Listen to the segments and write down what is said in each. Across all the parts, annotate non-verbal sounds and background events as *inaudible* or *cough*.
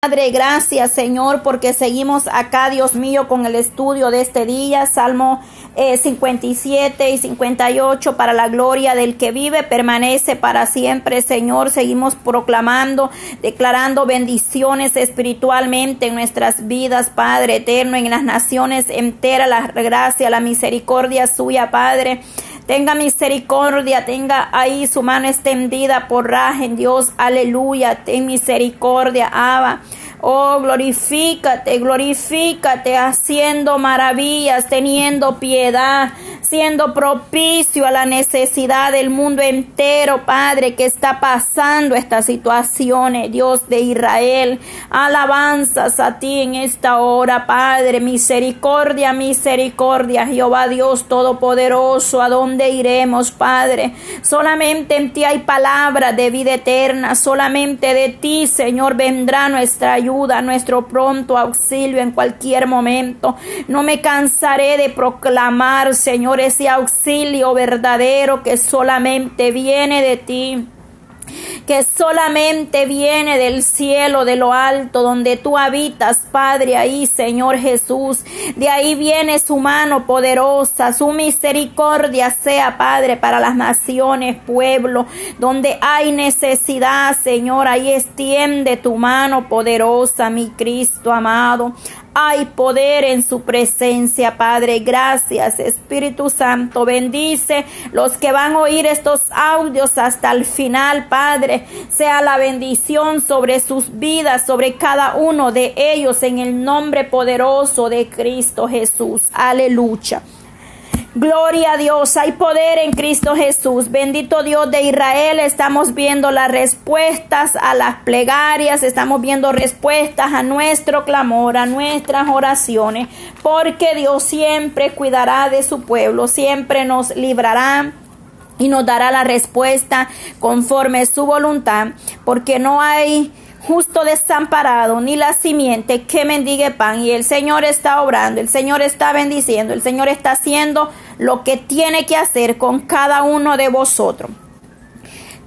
Padre, gracias Señor, porque seguimos acá, Dios mío, con el estudio de este día, Salmo 57 eh, y 58, para la gloria del que vive, permanece para siempre, Señor. Seguimos proclamando, declarando bendiciones espiritualmente en nuestras vidas, Padre eterno, en las naciones enteras, la gracia, la misericordia suya, Padre. Tenga misericordia, tenga ahí su mano extendida por en Dios, aleluya, ten misericordia, Abba. Oh, glorifícate, glorifícate haciendo maravillas, teniendo piedad, siendo propicio a la necesidad del mundo entero, Padre, que está pasando estas situaciones, Dios de Israel. Alabanzas a ti en esta hora, Padre, misericordia, misericordia, Jehová Dios Todopoderoso, ¿a dónde iremos, Padre? Solamente en ti hay palabra de vida eterna, solamente de ti, Señor, vendrá nuestra ayuda nuestro pronto auxilio en cualquier momento. No me cansaré de proclamar, Señor, ese auxilio verdadero que solamente viene de ti que solamente viene del cielo, de lo alto, donde tú habitas, Padre, ahí, Señor Jesús. De ahí viene su mano poderosa, su misericordia sea, Padre, para las naciones, pueblo, donde hay necesidad, Señor, ahí extiende tu mano poderosa, mi Cristo amado. Hay poder en su presencia, Padre. Gracias, Espíritu Santo. Bendice los que van a oír estos audios hasta el final, Padre. Sea la bendición sobre sus vidas, sobre cada uno de ellos, en el nombre poderoso de Cristo Jesús. Aleluya. Gloria a Dios, hay poder en Cristo Jesús. Bendito Dios de Israel, estamos viendo las respuestas a las plegarias, estamos viendo respuestas a nuestro clamor, a nuestras oraciones, porque Dios siempre cuidará de su pueblo, siempre nos librará y nos dará la respuesta conforme su voluntad, porque no hay justo desamparado, ni la simiente que mendigue pan. Y el Señor está obrando, el Señor está bendiciendo, el Señor está haciendo lo que tiene que hacer con cada uno de vosotros.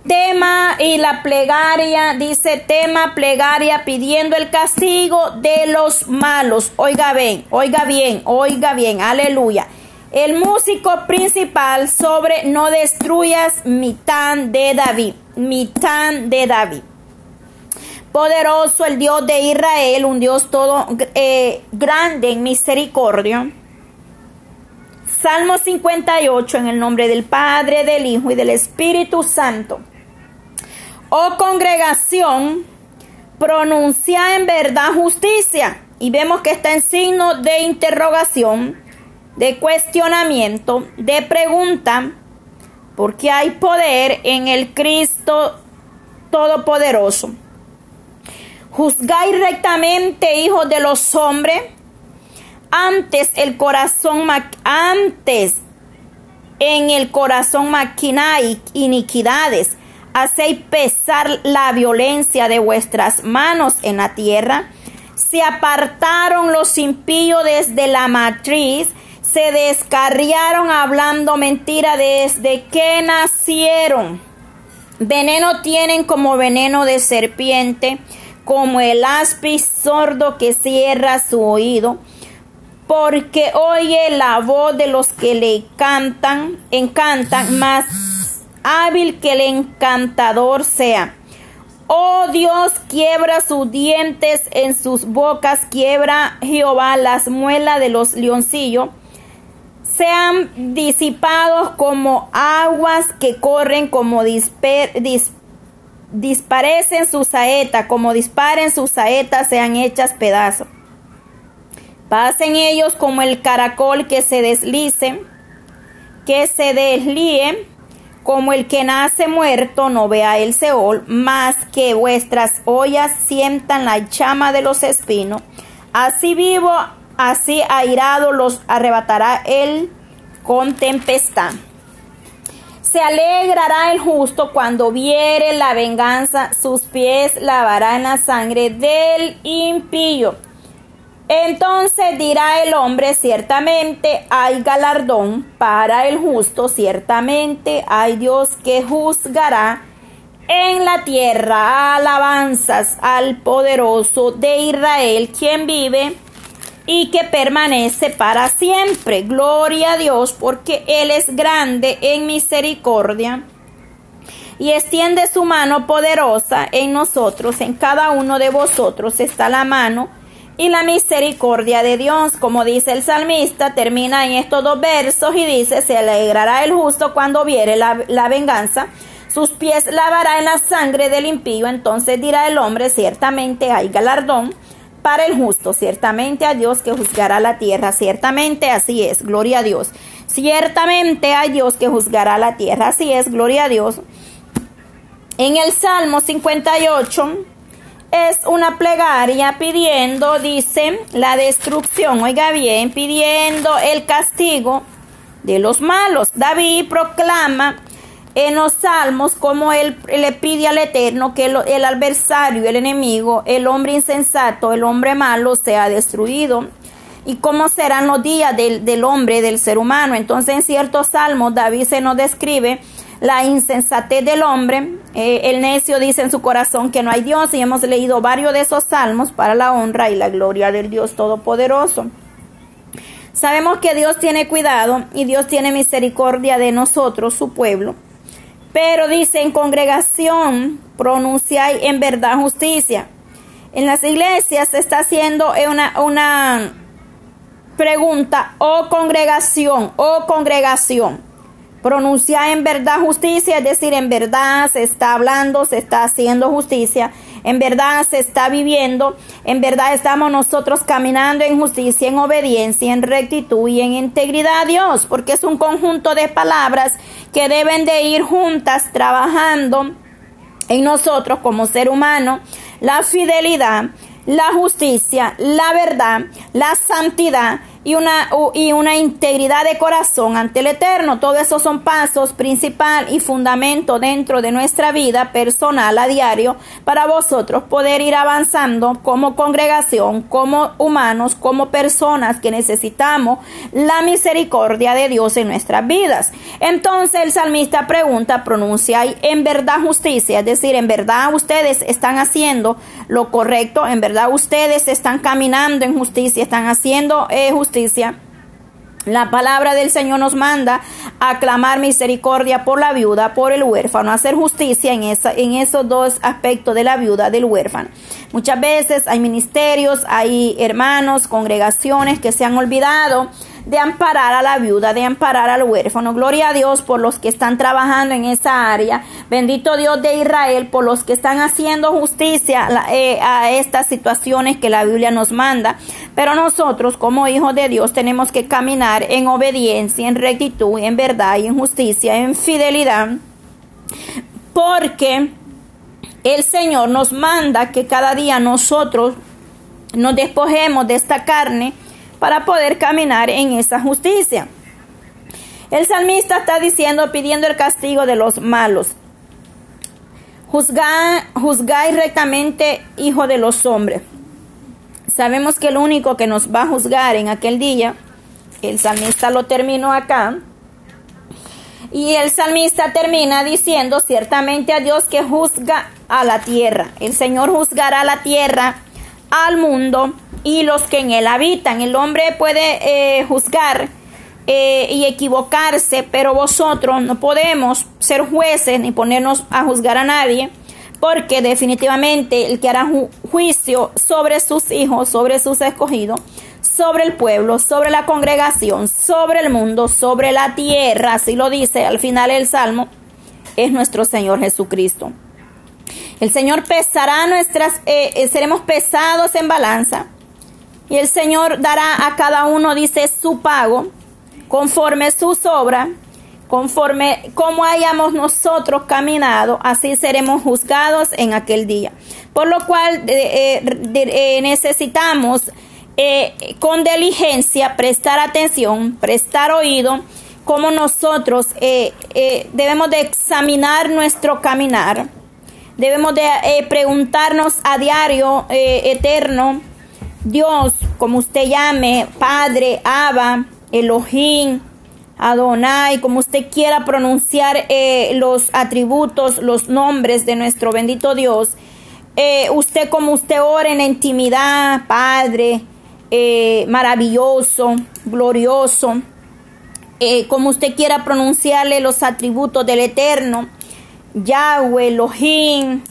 Tema y la plegaria, dice tema, plegaria, pidiendo el castigo de los malos. Oiga bien, oiga bien, oiga bien, aleluya. El músico principal sobre no destruyas mitán de David, mitán de David poderoso, el Dios de Israel, un Dios todo eh, grande en misericordia. Salmo 58 en el nombre del Padre, del Hijo y del Espíritu Santo. Oh congregación, pronuncia en verdad justicia. Y vemos que está en signo de interrogación, de cuestionamiento, de pregunta, porque hay poder en el Cristo Todopoderoso. Juzgáis rectamente, hijos de los hombres, antes el corazón, antes en el corazón maquináis iniquidades, hacéis pesar la violencia de vuestras manos en la tierra. Se apartaron los impíos desde la matriz, se descarriaron hablando mentira desde que nacieron. Veneno tienen como veneno de serpiente como el áspiz sordo que cierra su oído, porque oye la voz de los que le cantan, encantan, más hábil que el encantador sea. Oh Dios, quiebra sus dientes en sus bocas, quiebra Jehová las muelas de los leoncillos. Sean disipados como aguas que corren como disper, disparecen sus saetas, como disparen sus saetas, sean hechas pedazos. Pasen ellos como el caracol que se deslice, que se deslíe, como el que nace muerto no vea el Seol, más que vuestras ollas sientan la llama de los espinos. Así vivo, así airado los arrebatará él con tempestad. Se alegrará el justo cuando viere la venganza, sus pies lavarán la sangre del impío. Entonces dirá el hombre, ciertamente hay galardón para el justo, ciertamente hay Dios que juzgará en la tierra. Alabanzas al poderoso de Israel, quien vive y que permanece para siempre. Gloria a Dios, porque Él es grande en misericordia y extiende su mano poderosa en nosotros, en cada uno de vosotros está la mano y la misericordia de Dios, como dice el salmista, termina en estos dos versos y dice, se alegrará el justo cuando viere la, la venganza, sus pies lavará en la sangre del impío, entonces dirá el hombre, ciertamente hay galardón para el justo, ciertamente a Dios que juzgará la tierra, ciertamente así es, gloria a Dios, ciertamente a Dios que juzgará la tierra, así es, gloria a Dios. En el Salmo 58 es una plegaria pidiendo, dice, la destrucción, oiga bien, pidiendo el castigo de los malos. David proclama en los salmos como él le pide al Eterno que el, adversario, el enemigo, el hombre insensato, el hombre malo sea destruido. Y cómo serán los días del, del hombre, del ser humano. Entonces en ciertos salmos David se nos describe la insensatez del hombre. Eh, el necio dice en su corazón que no hay Dios y hemos leído varios de esos salmos para la honra y la gloria del Dios Todopoderoso. Sabemos que Dios tiene cuidado y Dios tiene misericordia de nosotros, su pueblo. Pero dice en congregación, pronunciáis en verdad justicia. En las iglesias se está haciendo una, una pregunta, oh congregación, oh congregación. Pronuncia en verdad justicia, es decir, en verdad se está hablando, se está haciendo justicia, en verdad se está viviendo, en verdad estamos nosotros caminando en justicia, en obediencia, en rectitud y en integridad a Dios, porque es un conjunto de palabras que deben de ir juntas trabajando en nosotros como ser humano, la fidelidad, la justicia, la verdad, la santidad y una, y una integridad de corazón ante el Eterno. Todos esos son pasos principal y fundamento dentro de nuestra vida personal a diario para vosotros poder ir avanzando como congregación, como humanos, como personas que necesitamos la misericordia de Dios en nuestras vidas. Entonces el salmista pregunta, pronuncia en verdad justicia, es decir, en verdad ustedes están haciendo lo correcto, en verdad ustedes están caminando en justicia, están haciendo eh, justicia la palabra del Señor nos manda a clamar misericordia por la viuda, por el huérfano, hacer justicia en, esa, en esos dos aspectos de la viuda, del huérfano. Muchas veces hay ministerios, hay hermanos, congregaciones que se han olvidado de amparar a la viuda, de amparar al huérfano. Gloria a Dios por los que están trabajando en esa área. Bendito Dios de Israel por los que están haciendo justicia eh, a estas situaciones que la Biblia nos manda. Pero nosotros como hijos de Dios tenemos que caminar en obediencia, en rectitud, en verdad y en justicia, en fidelidad. Porque el Señor nos manda que cada día nosotros nos despojemos de esta carne para poder caminar en esa justicia. El salmista está diciendo, pidiendo el castigo de los malos. juzgáis rectamente, hijo de los hombres. Sabemos que el único que nos va a juzgar en aquel día, el salmista lo terminó acá, y el salmista termina diciendo, ciertamente a Dios que juzga a la tierra. El Señor juzgará a la tierra, al mundo, y los que en él habitan. El hombre puede eh, juzgar eh, y equivocarse, pero vosotros no podemos ser jueces ni ponernos a juzgar a nadie, porque definitivamente el que hará juicio sobre sus hijos, sobre sus escogidos, sobre el pueblo, sobre la congregación, sobre el mundo, sobre la tierra, así lo dice al final el Salmo, es nuestro Señor Jesucristo. El Señor pesará nuestras, eh, seremos pesados en balanza y el Señor dará a cada uno, dice, su pago, conforme sus obras, conforme como hayamos nosotros caminado, así seremos juzgados en aquel día. Por lo cual eh, eh, necesitamos eh, con diligencia prestar atención, prestar oído, como nosotros debemos de examinar nuestro caminar, debemos de preguntarnos a diario eterno, Dios, como usted llame, Padre, Abba, Elohim, Adonai, como usted quiera pronunciar eh, los atributos, los nombres de nuestro bendito Dios. Eh, usted como usted ora en intimidad, Padre, eh, maravilloso, glorioso, como usted quiera pronunciarle los atributos del Eterno, Yahweh, Elohim,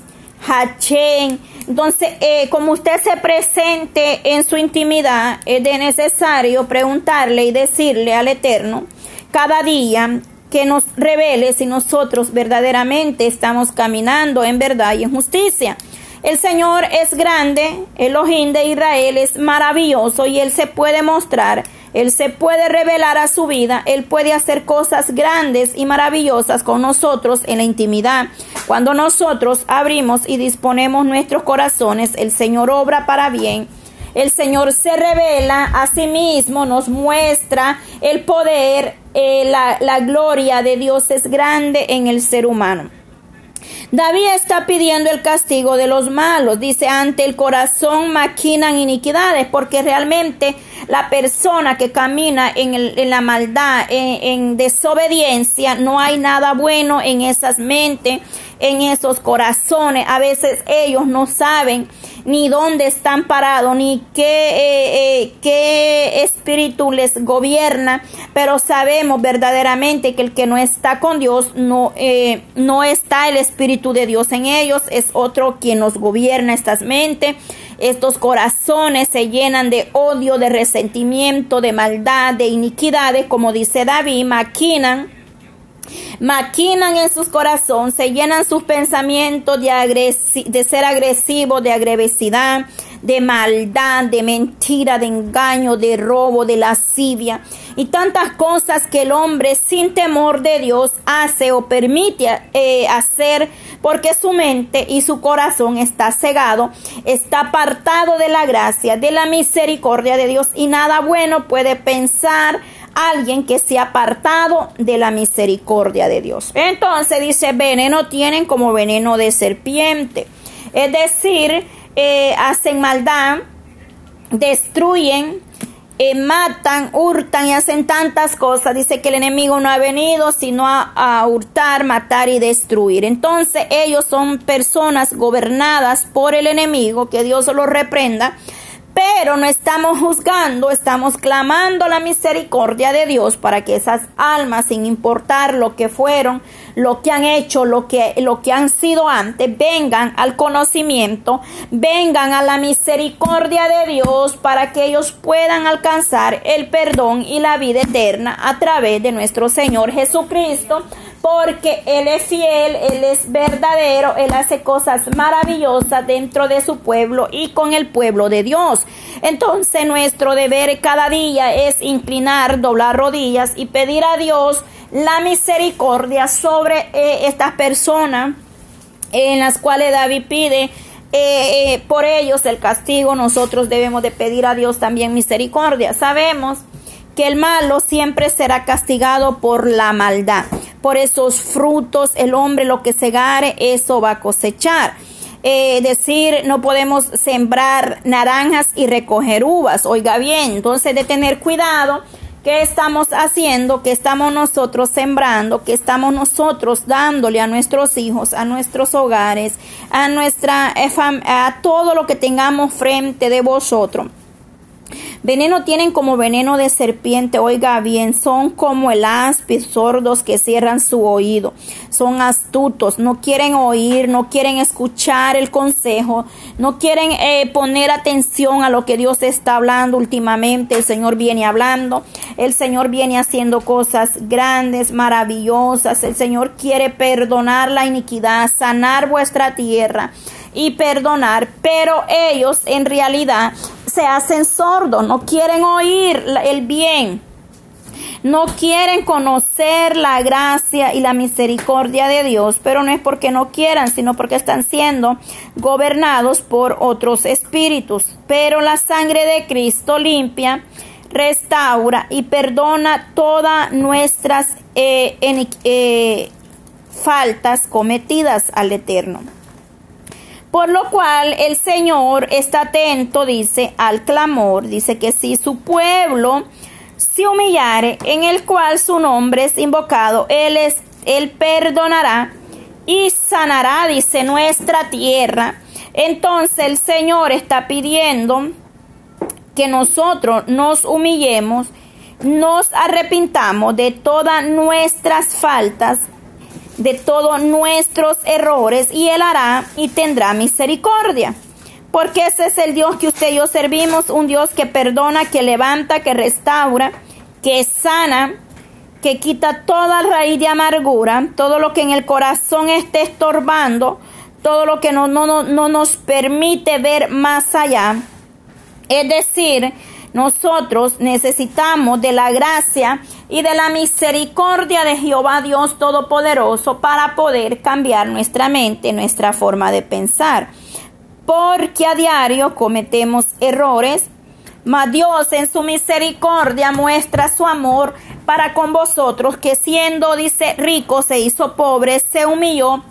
Hachén. Entonces, como usted se presente en su intimidad, es de necesario preguntarle y decirle al Eterno, cada día que nos revele si nosotros verdaderamente estamos caminando en verdad y en justicia. El Señor es grande, el ojín de Israel es maravilloso y Él se puede mostrar, Él se puede revelar a su vida, Él puede hacer cosas grandes y maravillosas con nosotros en la intimidad. Cuando nosotros abrimos y disponemos nuestros corazones, el Señor obra para bien el Señor se revela a sí mismo, nos muestra el poder, eh, la, la gloria de Dios es grande en el ser humano. David está pidiendo el castigo de los malos. Dice, ante el corazón maquinan iniquidades, porque realmente la persona que camina en, la maldad, en, en, desobediencia, no hay nada bueno en esas mentes, en esos corazones. A veces ellos no saben ni dónde están parados, ni qué, eh, eh, qué espíritu les gobierna, pero sabemos verdaderamente que el que no está con Dios, no, eh, no está el Espíritu de Dios en ellos, es otro quien nos gobierna estas mentes. Estos corazones se llenan de odio, de resentimiento, de maldad, de iniquidades, como dice David, maquinan maquinan en sus corazones, se llenan sus pensamientos de, ser agresivos, de agresividad, de maldad, de mentira, de engaño, de robo, de lascivia. Y tantas cosas que el hombre sin temor de Dios hace o permite eh, hacer porque su mente y su corazón está cegado, está apartado de la gracia, de la misericordia de Dios. Y nada bueno puede pensar alguien que se ha apartado de la misericordia de Dios. Entonces dice, veneno tienen como veneno de serpiente. Es decir, eh, hacen maldad, destruyen, eh, matan, hurtan y hacen tantas cosas. Dice que el enemigo no ha venido sino a, a, hurtar, matar y destruir. Entonces ellos son personas gobernadas por el enemigo, que Dios los reprenda pero no estamos juzgando, estamos clamando la misericordia de Dios para que esas almas, sin importar lo que fueron, lo que han hecho, lo que, lo que han sido antes, vengan al conocimiento, vengan a la misericordia de Dios para que ellos puedan alcanzar el perdón y la vida eterna a través de nuestro Señor Jesucristo porque Él es fiel, Él es verdadero, Él hace cosas maravillosas dentro de su pueblo y con el pueblo de Dios. Entonces nuestro deber cada día es inclinar, doblar rodillas y pedir a Dios la misericordia sobre eh, estas personas en las cuales David pide eh, eh, por ellos el castigo, nosotros debemos de pedir a Dios también misericordia. Sabemos que el malo siempre será castigado por la maldad por esos frutos el hombre lo que segare, eso va a cosechar. Eh, decir, no podemos sembrar naranjas y recoger uvas. Oiga bien, entonces de tener cuidado. ¿Qué estamos haciendo? ¿Qué estamos nosotros sembrando? ¿Qué estamos nosotros dándole a nuestros hijos, a nuestros hogares, a nuestra eh, a todo lo que tengamos frente de vosotros? Veneno tienen como veneno de serpiente, oiga bien, son como el áspid, sordos que cierran su oído, son astutos, no quieren oír, no quieren escuchar el consejo, no quieren eh, poner atención a lo que Dios está hablando últimamente, el Señor viene hablando, el Señor viene haciendo cosas grandes, maravillosas, el Señor quiere perdonar la iniquidad, sanar vuestra tierra y perdonar, pero ellos en realidad se hacen sordos, no quieren oír el bien, no quieren conocer la gracia y la misericordia de Dios, pero no es porque no quieran, sino porque están siendo gobernados por otros espíritus. Pero la sangre de Cristo limpia, restaura y perdona todas nuestras eh, eh, faltas cometidas al Eterno. Por lo cual el Señor está atento, dice, al clamor. Dice que si su pueblo se humillare, en el cual su nombre es invocado, él es, él perdonará y sanará, dice nuestra tierra. Entonces el Señor está pidiendo que nosotros nos humillemos, nos arrepintamos de todas nuestras faltas, de todos nuestros errores, y Él hará y tendrá misericordia. Porque ese es el Dios que usted y yo servimos, un Dios que perdona, que levanta, que restaura, que sana, que quita toda raíz de amargura, todo lo que en el corazón esté estorbando, todo lo que no, no, no nos permite ver más allá. Es decir, nosotros necesitamos de la gracia y de la misericordia de Jehová Dios Todopoderoso para poder cambiar nuestra mente, nuestra forma de pensar. Porque a diario cometemos errores, mas Dios en su misericordia muestra su amor para con vosotros, que siendo, dice, rico, se hizo pobre, se humilló,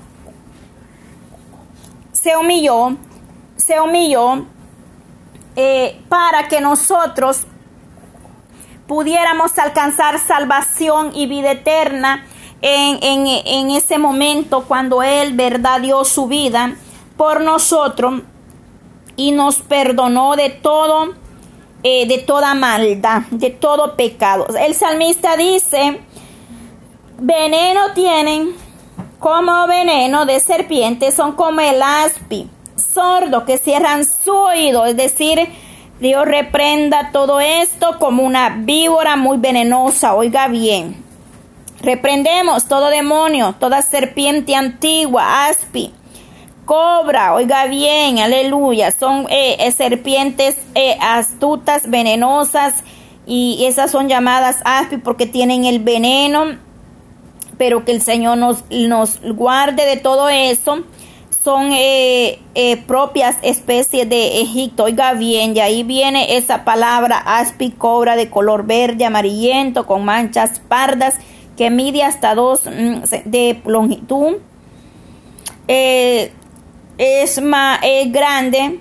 se humilló, se humilló eh, para que nosotros pudiéramos alcanzar salvación y vida eterna en, en, ese momento cuando Él, verdad, dio su vida por nosotros y nos perdonó de todo, eh, de toda maldad, de todo pecado. El salmista dice, veneno tienen como veneno de serpiente, son como el aspi sordos que cierran su oído, es decir, Dios reprenda todo esto como una víbora muy venenosa, oiga bien. Reprendemos todo demonio, toda serpiente antigua, aspi, cobra, oiga bien, aleluya. Son eh, eh, serpientes eh, astutas, venenosas, y esas son llamadas aspi porque tienen el veneno, pero que el Señor nos, nos guarde de todo eso son eh, eh, propias especies de Egipto. Oiga bien, y ahí viene esa palabra aspi cobra de color verde, amarillento, con manchas pardas, que mide hasta dos mm, de longitud. Eh, es más grande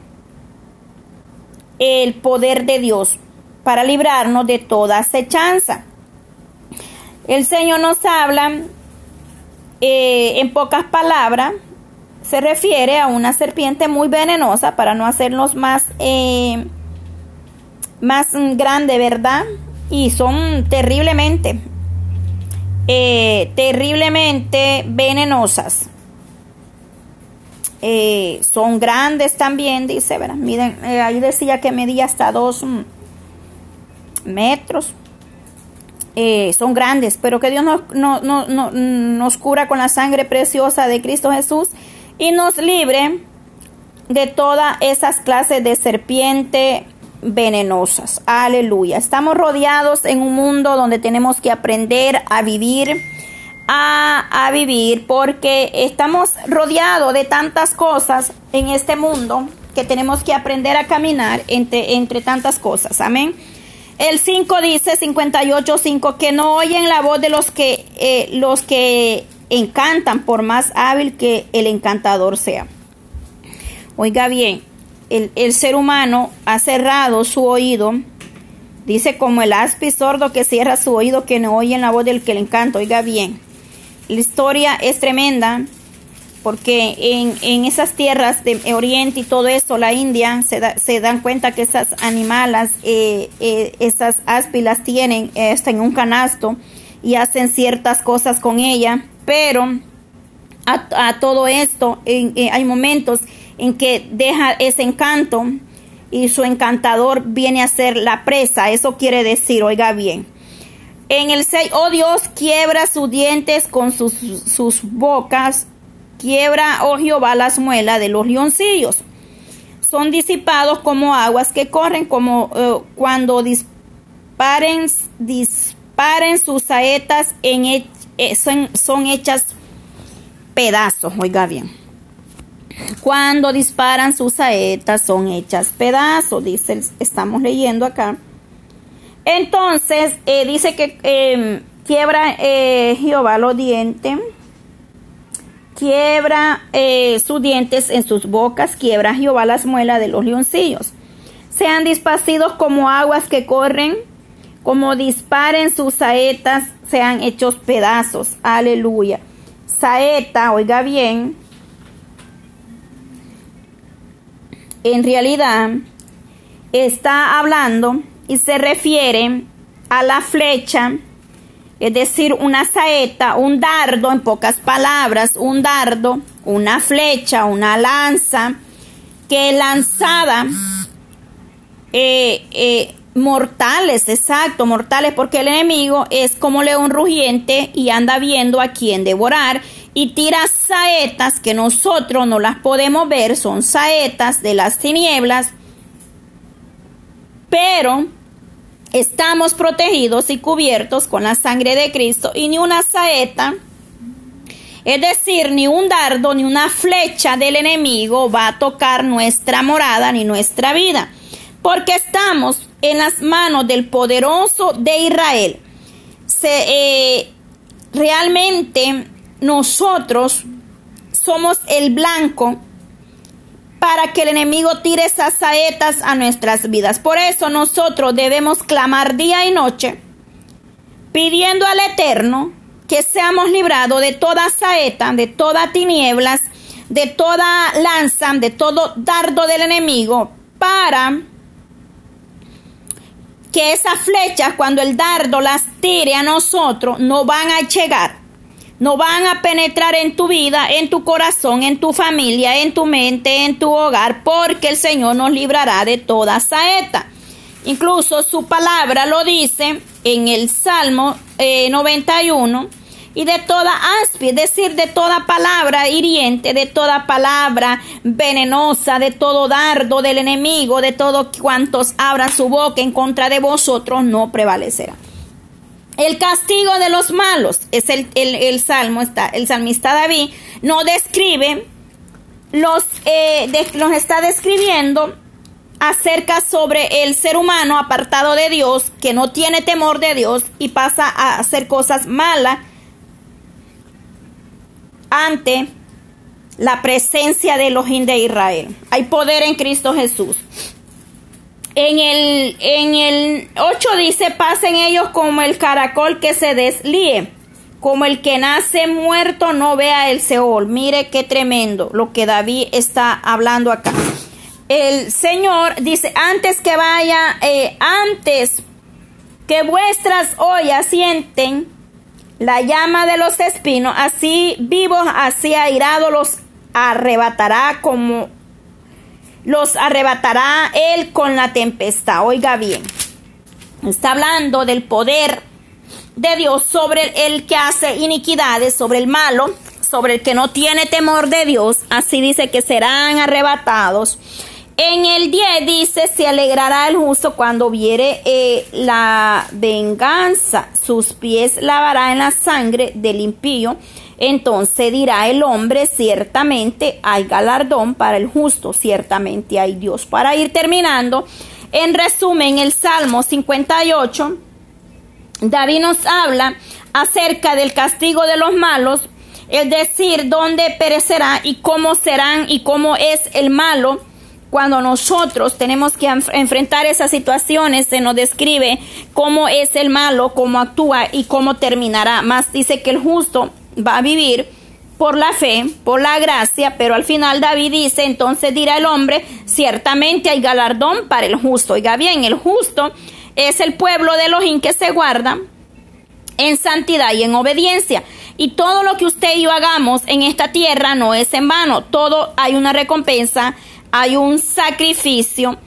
el poder de Dios para librarnos de toda acechanza. El Señor nos habla en pocas palabras se refiere a una serpiente muy venenosa para no hacernos más, eh, más grande, ¿verdad? Y son terriblemente, eh, terriblemente venenosas. Eh, son grandes también, dice, ¿verdad? Miren, ahí decía que medía hasta dos mm, metros. son grandes, pero que Dios nos cura con la sangre preciosa de Cristo Jesús y nos libre de todas esas clases de serpiente venenosas. Aleluya. Estamos rodeados en un mundo donde tenemos que aprender a vivir, a, a, vivir, porque estamos rodeados de tantas cosas en este mundo que tenemos que aprender a caminar entre, entre tantas cosas. Amén. El 5 dice, 58, 5, que no oyen la voz de los que, eh, los que encantan por más hábil que el encantador sea. Oiga bien, el, ser humano ha cerrado su oído, dice como el aspi sordo que cierra su oído que no oye la voz del que le encanta. Oiga bien, la historia es tremenda porque en, esas tierras de Oriente y todo eso, la India, se, dan cuenta que esas animalas, eh, eh, esas tienen eh, hasta en un canasto y hacen ciertas cosas con ella pero a, todo esto eh, hay momentos en que deja ese encanto y su encantador viene a ser la presa. Eso quiere decir, oiga bien. En el 6, oh Dios, quiebra sus dientes con sus, sus bocas, quiebra, oh Jehová, las muelas de los leoncillos. Son disipados como aguas que corren, como eh, cuando disparen, disparen sus saetas en, eh, son, hechas pedazos, oiga bien. Cuando disparan sus saetas son hechas pedazos, dice, estamos leyendo acá. Entonces, eh, dice que em, quiebra eh, Jehová los dientes, quiebra sus dientes en sus bocas, quiebra Jehová las muelas de los leoncillos. Sean dispacidos como aguas que corren como disparen sus saetas, sean hechos pedazos. Aleluya. Saeta, oiga bien, en realidad está hablando y se refiere a la flecha, es decir, una saeta, un dardo, en pocas palabras, un dardo, una flecha, una lanza, que lanzada, eh, eh, mortales, exacto, mortales, porque el enemigo es como león rugiente y anda viendo a quién devorar y tira saetas que nosotros no las podemos ver, son saetas de las tinieblas, pero estamos protegidos y cubiertos con la sangre de Cristo y ni una saeta, es decir, ni un dardo ni una flecha del enemigo va a tocar nuestra morada ni nuestra vida, porque estamos en las manos del poderoso de Israel. Se, eh, realmente nosotros somos el blanco para que el enemigo tire esas saetas a nuestras vidas. Por eso nosotros debemos clamar día y noche, pidiendo al Eterno que seamos librados de toda saeta, de toda tinieblas, de toda lanza, de todo dardo del enemigo, para que esas flechas, cuando el dardo las tire a nosotros, no van a llegar no van a penetrar en tu vida, en tu corazón, en tu familia, en tu mente, en tu hogar, porque el Señor nos librará de toda saeta. Incluso su palabra lo dice en el Salmo 91 eh, y de toda aspi, es decir, de toda palabra hiriente, de toda palabra venenosa, de todo dardo del enemigo, de todos cuantos abran su boca en contra de vosotros, no prevalecerá. El castigo de los malos es el, el, salmo, está, el salmista David no describe, los, eh, nos está describiendo acerca sobre el ser humano apartado de Dios, que no tiene temor de Dios y pasa a hacer cosas malas ante la presencia de los de Israel. Hay poder en Cristo Jesús. En el, en el 8 dice, pasen ellos como el caracol que se deslíe, como el que nace muerto no vea el Seol. Mire qué tremendo lo que David está hablando acá. El Señor dice, antes que vaya, eh, antes que vuestras ollas sienten la llama de los espinos, así vivos, así airados los arrebatará como los arrebatará él con la tempestad. Oiga bien, está hablando del poder de Dios sobre el que hace iniquidades, sobre el malo, sobre el que no tiene temor de Dios. Así dice que serán arrebatados. En el 10 dice, se alegrará el justo cuando viere eh, la venganza, sus pies lavará en la sangre del impío entonces dirá el hombre, ciertamente hay galardón para el justo, ciertamente hay Dios. Para ir terminando, en resumen, el Salmo 58, David nos habla acerca del castigo de los malos, es decir, dónde perecerá y cómo serán y cómo es el malo. Cuando nosotros tenemos que enfrentar esas situaciones, se nos describe cómo es el malo, cómo actúa y cómo terminará. Más dice que el justo va a vivir por la fe, por la gracia, pero al final David dice, entonces dirá el hombre, ciertamente hay galardón para el justo. Oiga bien, el justo es el pueblo de Elohim que se guarda en santidad y en obediencia. Y todo lo que usted y yo hagamos en esta tierra no es en vano, todo hay una recompensa, hay un sacrificio,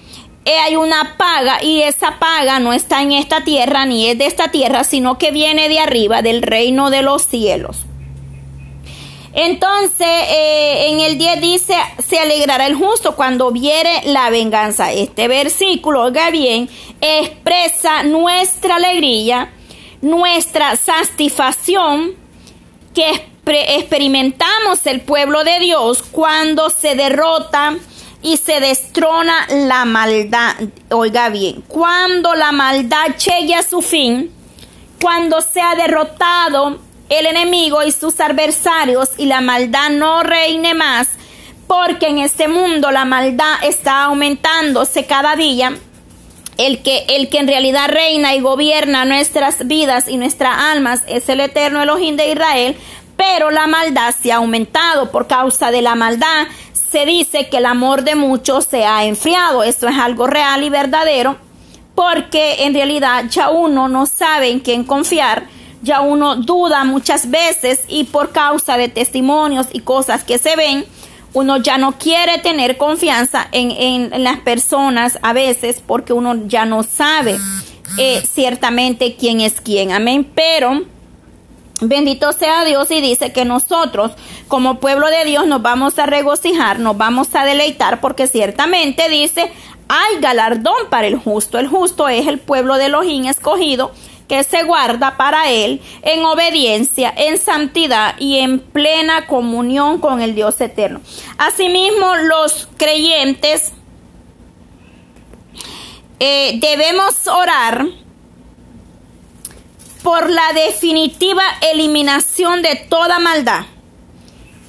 eh, hay una paga y esa paga no está en esta tierra ni es de esta tierra, sino que viene de arriba, del reino de los cielos. Entonces, eh, en el 10 dice, se alegrará el justo cuando viere la venganza. Este versículo, oiga bien, expresa nuestra alegría, nuestra satisfacción que experimentamos el pueblo de Dios cuando se derrota y se destrona la maldad. Oiga bien, cuando la maldad llegue a su fin, cuando se ha derrotado el enemigo y sus adversarios y la maldad no reine más, porque en este mundo la maldad está aumentándose cada día. el que, el que en realidad reina y gobierna nuestras vidas y nuestras almas es el eterno Elohim de Israel, pero la maldad se ha aumentado por causa de la maldad. Se dice que el amor de muchos se ha enfriado. Esto es algo real y verdadero porque en realidad ya uno no sabe en quién confiar, ya uno duda muchas veces y por causa de testimonios y cosas que se ven, uno ya no quiere tener confianza en, las personas a veces porque uno ya no sabe eh, ciertamente quién es quién. Amén. Pero bendito sea Dios y dice que nosotros como pueblo de Dios nos vamos a regocijar, nos vamos a deleitar porque ciertamente dice hay galardón para el justo. El justo es el pueblo de Elohim escogido que se guarda para Él en obediencia, en santidad y en plena comunión con el Dios eterno. Asimismo, los creyentes eh, debemos orar por la definitiva eliminación de toda maldad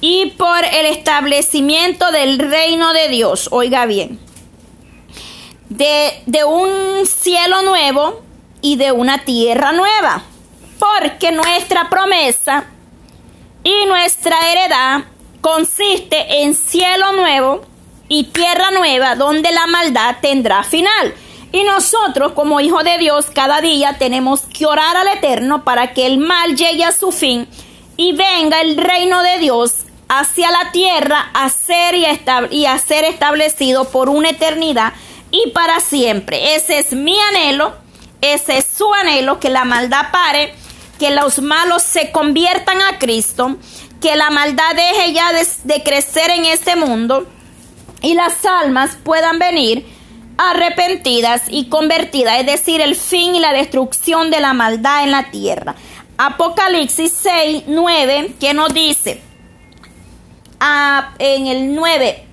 y por el establecimiento del reino de Dios. Oiga bien, de, de un cielo nuevo y de una tierra nueva, porque nuestra promesa y nuestra heredad consiste en cielo nuevo y tierra nueva donde la maldad tendrá final. Y nosotros como hijos de Dios cada día tenemos que orar al Eterno para que el mal llegue a su fin y venga el reino de Dios hacia la tierra a ser y, y a ser establecido por una eternidad y para siempre. Ese es mi anhelo ese es su anhelo, que la maldad pare, que los malos se conviertan a Cristo, que la maldad deje ya de, crecer en este mundo y las almas puedan venir arrepentidas y convertidas, es decir, el fin y la destrucción de la maldad en la tierra. Apocalipsis 6, 9, que nos dice ah, en el 9,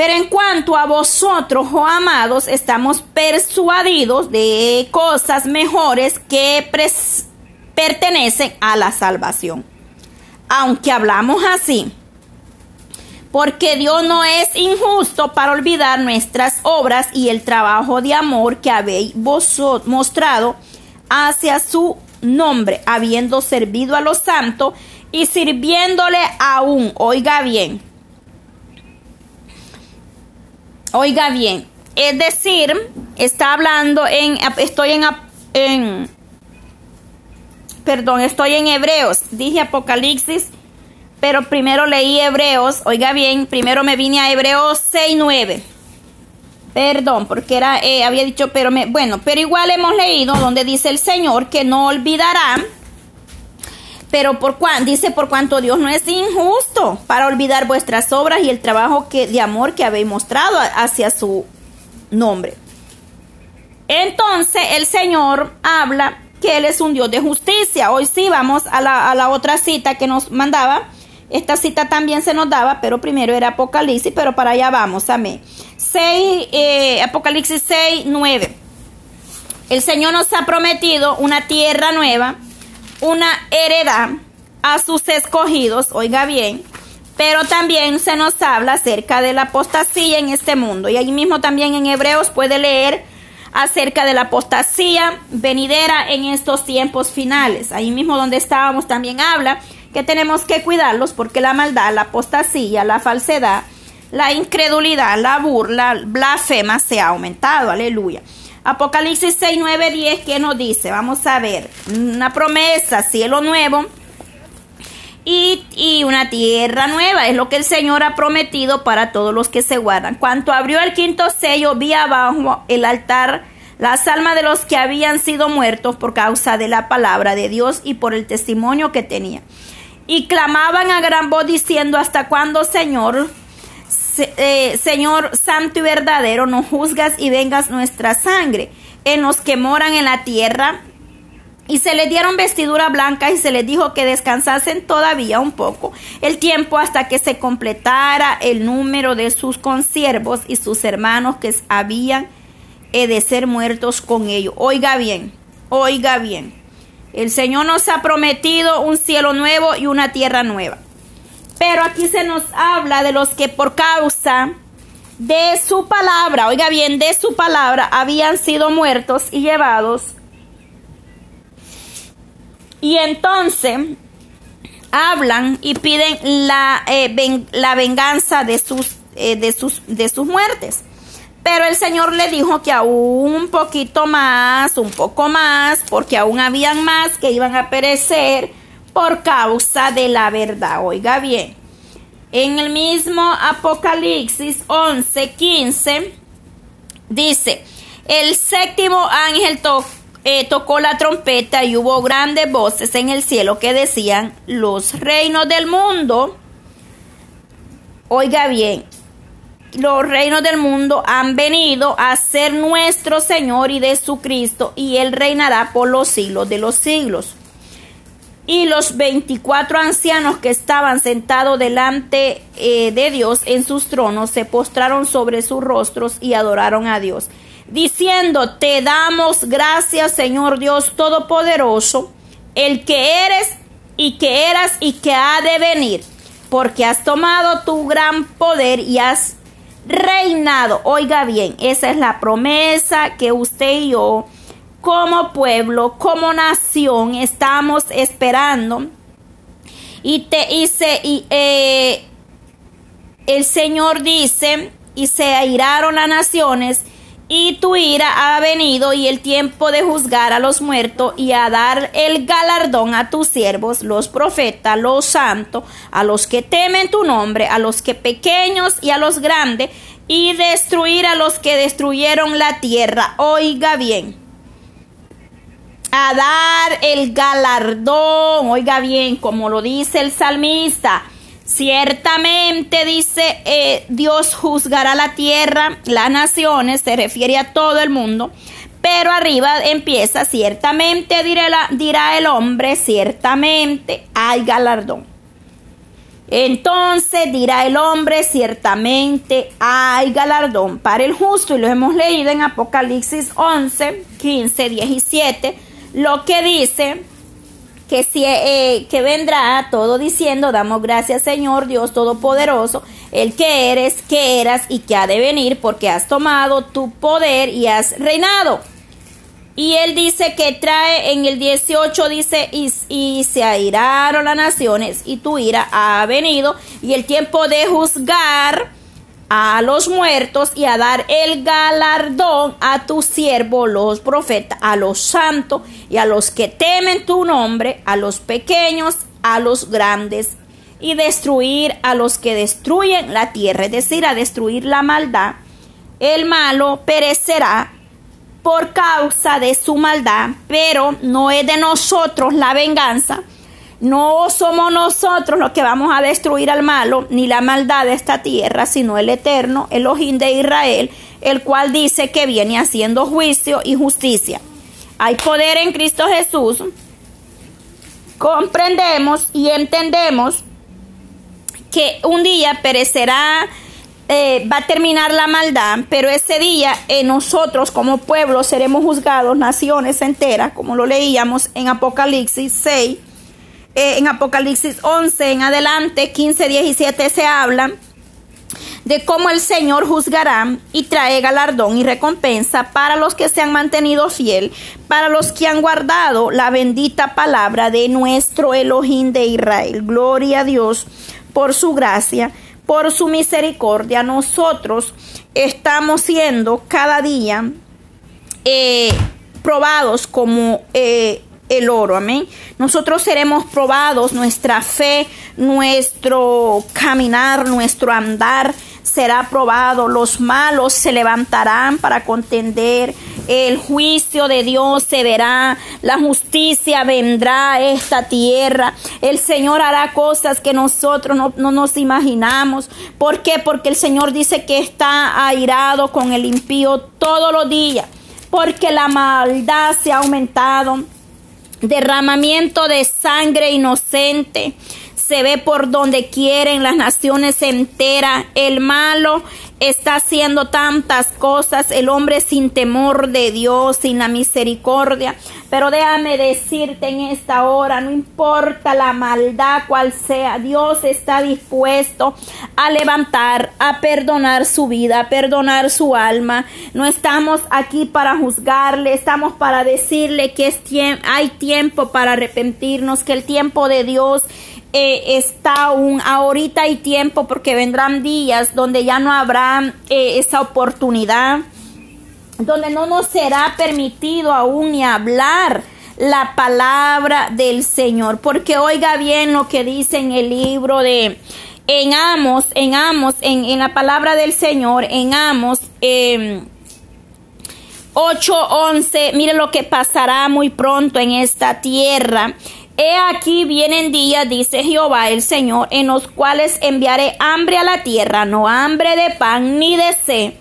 pero en cuanto a vosotros, oh amados, estamos persuadidos de cosas mejores que pertenecen a la salvación. Aunque hablamos así, porque Dios no es injusto para olvidar nuestras obras y el trabajo de amor que habéis mostrado hacia su nombre, habiendo servido a los santos y sirviéndole aún, oiga bien, Oiga bien, es decir, está hablando en, estoy en, en, perdón, estoy en Hebreos, dije Apocalipsis, pero primero leí Hebreos, oiga bien, primero me vine a Hebreos 6, 9. Perdón, porque era, eh, había dicho, pero me, bueno, pero igual hemos leído donde dice el Señor que no olvidará pero por dice por cuanto Dios no es injusto para olvidar vuestras obras y el trabajo que, de amor que habéis mostrado hacia su nombre. Entonces el Señor habla que Él es un Dios de justicia. Hoy sí vamos a la, a la otra cita que nos mandaba. Esta cita también se nos daba, pero primero era Apocalipsis, pero para allá vamos, amén. 6, eh, Apocalipsis 6, 9. El Señor nos ha prometido una tierra nueva una heredad a sus escogidos, oiga bien, pero también se nos habla acerca de la apostasía en este mundo. Y ahí mismo también en Hebreos puede leer acerca de la apostasía venidera en estos tiempos finales. Ahí mismo donde estábamos también habla que tenemos que cuidarlos porque la maldad, la apostasía, la falsedad, la incredulidad, la burla, la blasfema se ha aumentado. Aleluya. Apocalipsis 6, 9, 10, ¿qué nos dice? Vamos a ver. Una promesa, cielo nuevo y, y, una tierra nueva. Es lo que el Señor ha prometido para todos los que se guardan. Cuando abrió el quinto sello, vi abajo el altar las almas de los que habían sido muertos por causa de la palabra de Dios y por el testimonio que tenía. Y clamaban a gran voz diciendo, ¿hasta cuándo, Señor? Eh, Señor santo y verdadero, no juzgas y vengas nuestra sangre en los que moran en la tierra. Y se les dieron vestidura blanca y se les dijo que descansasen todavía un poco el tiempo hasta que se completara el número de sus consiervos y sus hermanos que habían de ser muertos con ellos. Oiga bien, oiga bien. El Señor nos ha prometido un cielo nuevo y una tierra nueva. Pero aquí se nos habla de los que por causa de su palabra, oiga bien, de su palabra habían sido muertos y llevados. Y entonces hablan y piden la, eh, la venganza de sus, eh, de, sus, de sus muertes. Pero el Señor le dijo que aún un poquito más, un poco más, porque aún habían más que iban a perecer por causa de la verdad. Oiga bien, en el mismo Apocalipsis 11, 15, dice, el séptimo ángel eh, tocó la trompeta y hubo grandes voces en el cielo que decían, los reinos del mundo, oiga bien, los reinos del mundo han venido a ser nuestro Señor y de su Cristo, y Él reinará por los siglos de los siglos. Y los veinticuatro ancianos que estaban sentados delante eh, de Dios en sus tronos se postraron sobre sus rostros y adoraron a Dios, diciendo, Te damos gracias, Señor Dios Todopoderoso, el que eres y que eras y que ha de venir, porque has tomado tu gran poder y has reinado. Oiga bien, esa es la promesa que usted y yo como pueblo, como nación, estamos esperando. Y te dice, y, eh, el Señor dice, y se airaron las naciones y tu ira ha venido y el tiempo de juzgar a los muertos y a dar el galardón a tus siervos, los profetas, los santos, a los que temen tu nombre, a los que pequeños y a los grandes, y destruir a los que destruyeron la tierra. Oiga bien. A dar el galardón, oiga bien, como lo dice el salmista Ciertamente dice eh, Dios juzgará la tierra, las naciones, se refiere a todo el mundo, pero arriba empieza ciertamente dirá, el hombre, ciertamente hay galardón. Entonces dirá el hombre, ciertamente hay galardón para el justo. Y lo hemos leído en Apocalipsis 11, 15, 17, lo que dice, que, si, eh, que vendrá todo diciendo, damos gracias Señor Dios Todopoderoso, el que eres, que eras y que ha de venir, porque has tomado tu poder y has reinado. Y él dice que trae en el 18, dice, y, y, se airaron las naciones y tu ira ha venido y el tiempo de juzgar a los muertos y a dar el galardón a tu siervo, los profetas, a los santos y a los que temen tu nombre, a los pequeños, a los grandes, y destruir a los que destruyen la tierra, es decir, a destruir la maldad. El malo perecerá por causa de su maldad, pero no es de nosotros la venganza, no somos nosotros los que vamos a destruir al malo ni la maldad de esta tierra, sino el eterno Elohim de Israel, el cual dice que viene haciendo juicio y justicia. Hay poder en Cristo Jesús. Comprendemos y entendemos que un día perecerá, eh, va a terminar la maldad, pero ese día en nosotros como pueblo seremos juzgados, naciones enteras, como lo leíamos en Apocalipsis 6 eh, en Apocalipsis 11 en adelante, 15, 17 se habla de cómo el Señor juzgará y trae galardón y recompensa para los que se han mantenido fiel, para los que han guardado la bendita palabra de nuestro Elohim de Israel. Gloria a Dios por su gracia, por su misericordia. Nosotros estamos siendo cada día eh, probados como eh, el oro, amén. Nosotros seremos probados, nuestra fe, nuestro caminar, nuestro andar será probado, los malos se levantarán para contender, el juicio de Dios se verá, la justicia vendrá a esta tierra, el Señor hará cosas que nosotros no, no nos imaginamos. ¿Por qué? Porque el Señor dice que está airado con el impío todos los días, porque la maldad se ha aumentado derramamiento de sangre inocente. Se ve por donde quieren las naciones enteras. El malo está haciendo tantas cosas. El hombre sin temor de Dios, sin la misericordia. Pero déjame decirte en esta hora, no importa la maldad cual sea, Dios está dispuesto a levantar, a perdonar su vida, a perdonar su alma. No estamos aquí para juzgarle, estamos para decirle que es hay tiempo para arrepentirnos, que el tiempo de Dios eh, está aún, ahorita hay tiempo porque vendrán días donde ya no habrá eh, esa oportunidad donde no nos será permitido aún ni hablar la palabra del Señor. Porque oiga bien lo que dice en el libro de en Amos, en Amos, en, la palabra del Señor, en Amos eh, 8:11, mire lo que pasará muy pronto en esta tierra. He aquí vienen días, dice Jehová el Señor, en los cuales enviaré hambre a la tierra, no hambre de pan ni de sed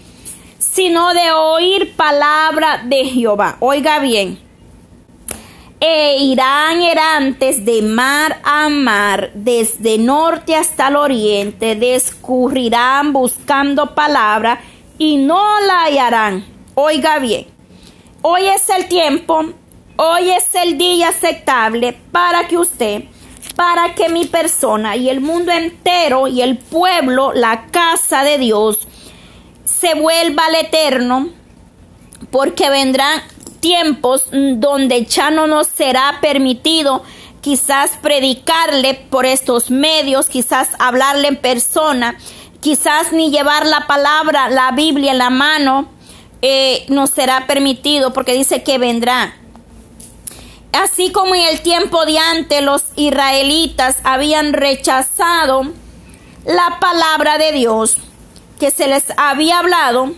sino de oír palabra de Jehová. Oiga bien. E irán errantes de mar a mar, desde norte hasta el oriente, descurrirán buscando palabra y no la hallarán. Oiga bien, hoy es el tiempo, hoy es el día aceptable para que usted, para que mi persona y el mundo entero y el pueblo, la casa de Dios, se vuelva al eterno, porque vendrán tiempos donde ya no nos será permitido quizás predicarle por estos medios, quizás hablarle en persona, quizás ni llevar la palabra, la Biblia en la mano, eh, nos será permitido porque dice que vendrá. Así como en el tiempo de antes los israelitas habían rechazado la palabra de Dios, que se les había hablado,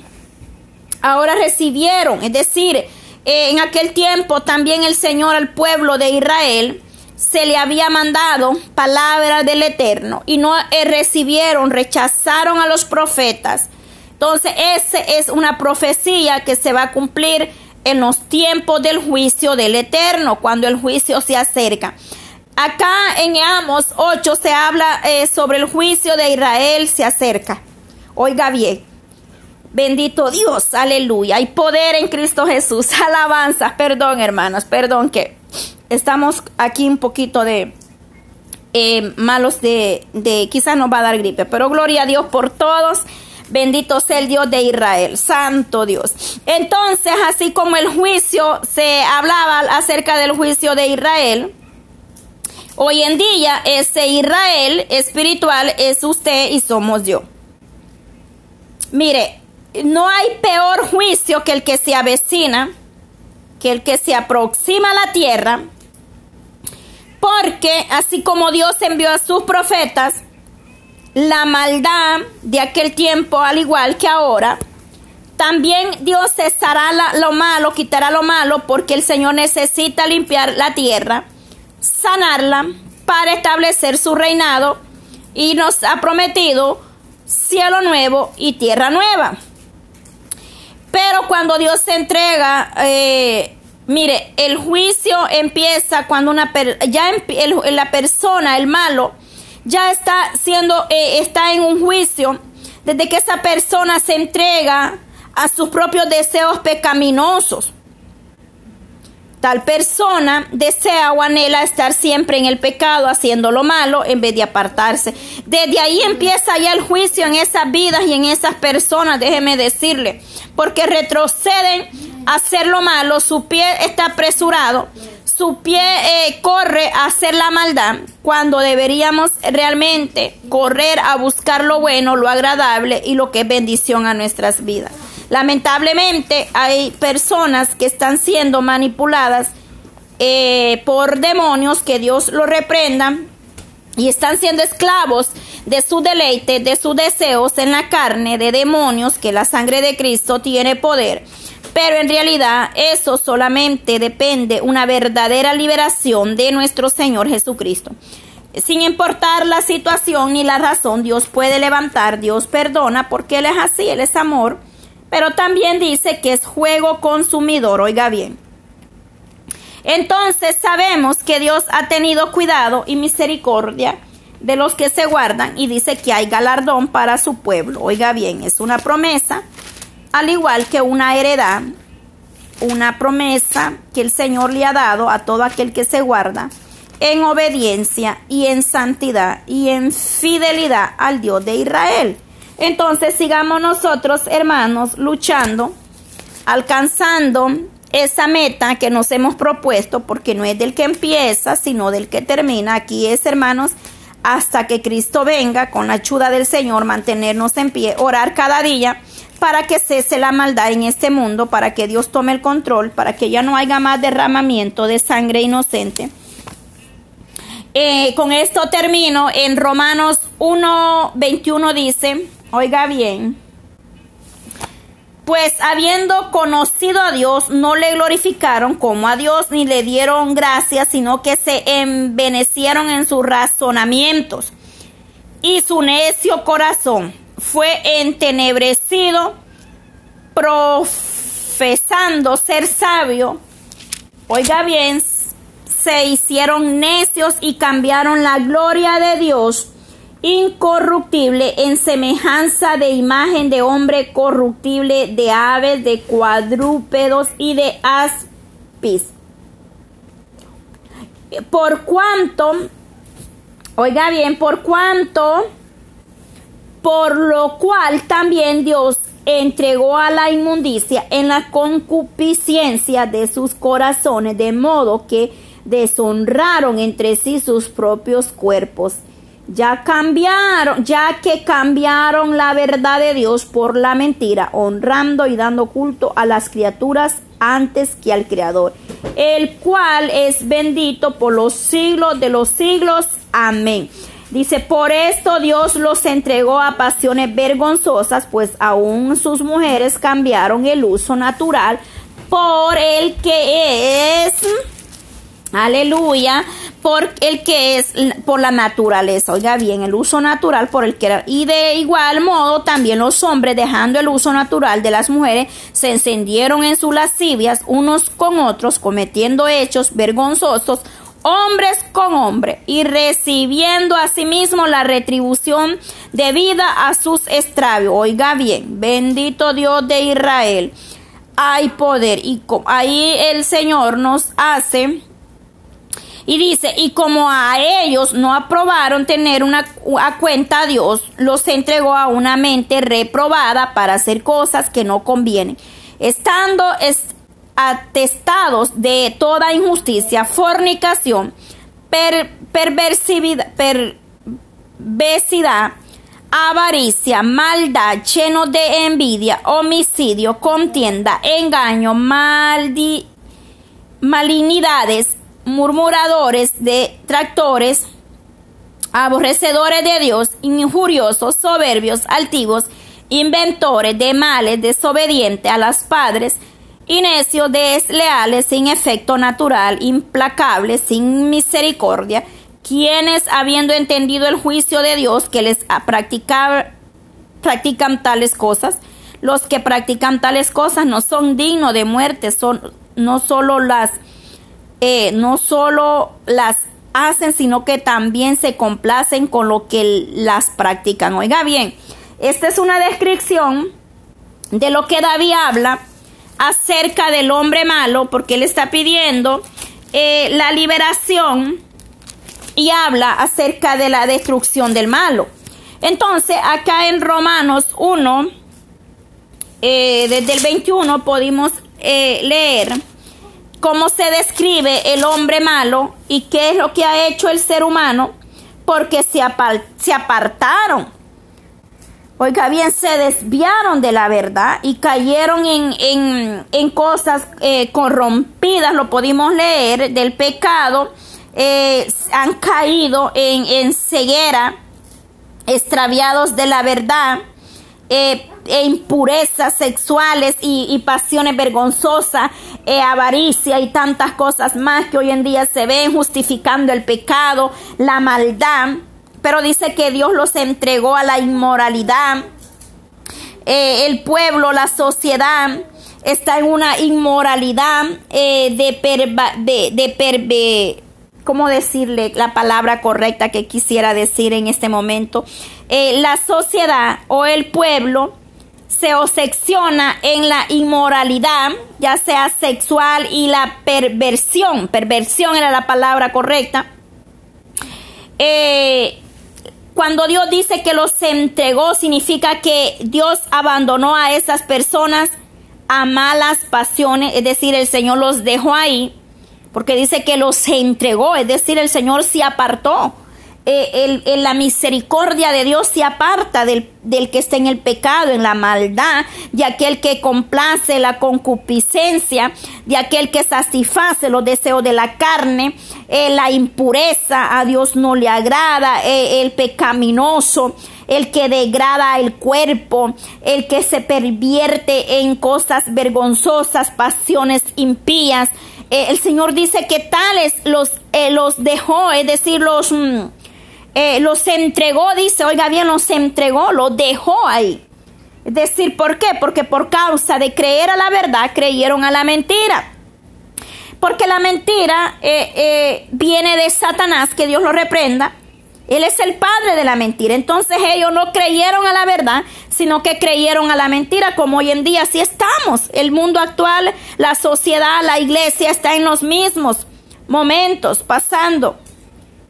ahora recibieron. Es decir, eh, en aquel tiempo también el Señor al pueblo de Israel se le había mandado palabra del Eterno y no eh, recibieron, rechazaron a los profetas. Entonces, esa es una profecía que se va a cumplir en los tiempos del juicio del Eterno, cuando el juicio se acerca. Acá en Amos 8 se habla eh, sobre el juicio de Israel se acerca. Oiga bien. Bendito Dios, aleluya. Hay poder en Cristo Jesús. *laughs* Alabanza. Perdón, hermanos, perdón que estamos aquí un poquito de eh, malos de, de, quizás nos va a dar gripe, pero gloria a Dios por todos. Bendito sea el Dios de Israel, santo Dios. Entonces, así como el juicio se hablaba acerca del juicio de Israel, hoy en día ese Israel espiritual es usted y somos yo. Mire, no hay peor juicio que el que se avecina, que el que se aproxima a la tierra, porque así como Dios envió a sus profetas, la maldad de aquel tiempo, al igual que ahora, también Dios cesará lo malo, quitará lo malo, porque el Señor necesita limpiar la tierra, sanarla, para establecer su reinado, y nos ha prometido cielo nuevo y tierra nueva. Pero cuando Dios se entrega, eh, mire, el juicio empieza cuando una ya la persona, el malo, ya está siendo, eh, está en un juicio desde que esa persona se entrega a sus propios deseos pecaminosos. Tal persona desea o anhela estar siempre en el pecado, haciendo lo malo, en vez de apartarse. Desde ahí empieza ya el juicio en esas vidas y en esas personas, déjeme decirle, porque retroceden a hacer lo malo, su pie está apresurado, su pie eh, corre a hacer la maldad, cuando deberíamos realmente correr a buscar lo bueno, lo agradable y lo que es bendición a nuestras vidas. Lamentablemente hay personas que están siendo manipuladas eh, por demonios, que Dios lo reprenda, y están siendo esclavos de su deleite, de sus deseos en la carne, de demonios, que la sangre de Cristo tiene poder. Pero en realidad eso solamente depende una verdadera liberación de nuestro Señor Jesucristo. Sin importar la situación ni la razón, Dios puede levantar, Dios perdona, porque Él es así, Él es amor pero también dice que es juego consumidor, oiga bien. Entonces sabemos que Dios ha tenido cuidado y misericordia de los que se guardan y dice que hay galardón para su pueblo. Oiga bien, es una promesa, al igual que una heredad una promesa que el Señor le ha dado a todo aquel que se guarda en obediencia y en santidad y en fidelidad al Dios de Israel. Entonces sigamos nosotros, hermanos, luchando, alcanzando esa meta que nos hemos propuesto, porque no es del que empieza, sino del que termina. Aquí es, hermanos, hasta que Cristo venga, con la ayuda del Señor, mantenernos en pie, orar cada día para que cese la maldad en este mundo, para que Dios tome el control, para que ya no haya más derramamiento de sangre inocente. Eh, con esto termino. En Romanos 1.21 dice, oiga bien, pues habiendo conocido a Dios, no le glorificaron como a Dios ni le dieron gracias, sino que se envenecieron en sus razonamientos. Y su necio corazón fue entenebrecido, profesando ser sabio. Oiga bien, se hicieron necios y cambiaron la gloria de Dios incorruptible en semejanza de imagen de hombre corruptible, de aves, de cuadrúpedos y de aspis. Por cuanto, oiga bien, por cuanto, por lo cual también Dios entregó a la inmundicia en la concupiscencia de sus corazones, de modo que deshonraron entre sí sus propios cuerpos ya cambiaron, ya que cambiaron la verdad de Dios por la mentira, honrando y dando culto a las criaturas antes que al Creador, el cual es bendito por los siglos de los siglos. Amén. Dice, por esto Dios los entregó a pasiones vergonzosas, pues aún sus mujeres cambiaron el uso natural por el que es, aleluya, por el que es por la naturaleza. Oiga bien, el uso natural por el que era. Y de igual modo también los hombres, dejando el uso natural de las mujeres, se encendieron en sus lascivias unos con otros, cometiendo hechos vergonzosos, hombres con hombres, y recibiendo asimismo la retribución debida a sus extravios. Oiga bien, bendito Dios de Israel. Hay poder y ahí el Señor nos hace y dice, y como a ellos no aprobaron tener una a cuenta a Dios, los entregó a una mente reprobada para hacer cosas que no convienen, estando atestados de toda injusticia, fornicación, perversidad, perversidad, avaricia, maldad, lleno de envidia, homicidio, contienda, engaño, maldi, malignidades, murmuradores, detractores, aborrecedores de Dios, injuriosos, soberbios, altivos, inventores de males, desobedientes a los padres, y necios, desleales, sin efecto natural, implacables, sin misericordia, quienes, habiendo entendido el juicio de Dios que les practican tales cosas, los que practican tales cosas no son dignos de muerte, son no solo las eh, no solo las hacen, sino que también se complacen con lo que las practican. Oiga bien, esta es una descripción de lo que David habla acerca del hombre malo, porque él está pidiendo eh, la liberación y habla acerca de la destrucción del malo. Entonces, acá en Romanos 1, eh, desde el 21, podemos leer cómo se describe el hombre malo y qué es lo que ha hecho el ser humano, porque se, se apartaron. Oiga bien, se desviaron de la verdad y cayeron en, cosas eh, corrompidas, lo pudimos leer, del pecado, eh, han caído en, en ceguera, extraviados de la verdad, eh, e impurezas sexuales y, pasiones vergonzosas, avaricia y tantas cosas más que hoy en día se ven justificando el pecado, la maldad. Pero dice que Dios los entregó a la inmoralidad. Eh, el pueblo, la sociedad está en una inmoralidad eh, de, perva, de, perve, ¿cómo decirle la palabra correcta que quisiera decir en este momento? la sociedad o el pueblo se obsesiona en la inmoralidad, ya sea sexual y la perversión, perversión era la palabra correcta. Eh, cuando Dios dice que los entregó, significa que Dios abandonó a esas personas a malas pasiones, es decir, el Señor los dejó ahí, porque dice que los entregó, es decir, el Señor se apartó eh, el, la misericordia de Dios se aparta del, del, que está en el pecado, en la maldad, de aquel que complace la concupiscencia, de aquel que satisface los deseos de la carne, eh, la impureza a Dios no le agrada, eh, el pecaminoso, el que degrada el cuerpo, el que se pervierte en cosas vergonzosas, pasiones impías. el Señor dice que tales los, los dejó, es decir, los... Mm, eh, los entregó, dice, oiga bien, los entregó, los dejó ahí. Es decir, ¿por qué? Porque por causa de creer a la verdad, creyeron a la mentira. Porque la mentira eh, eh, viene de Satanás, que Dios lo reprenda. Él es el padre de la mentira. Entonces ellos no creyeron a la verdad, sino que creyeron a la mentira, como hoy en día sí estamos. El mundo actual, la sociedad, la iglesia está en los mismos momentos, pasando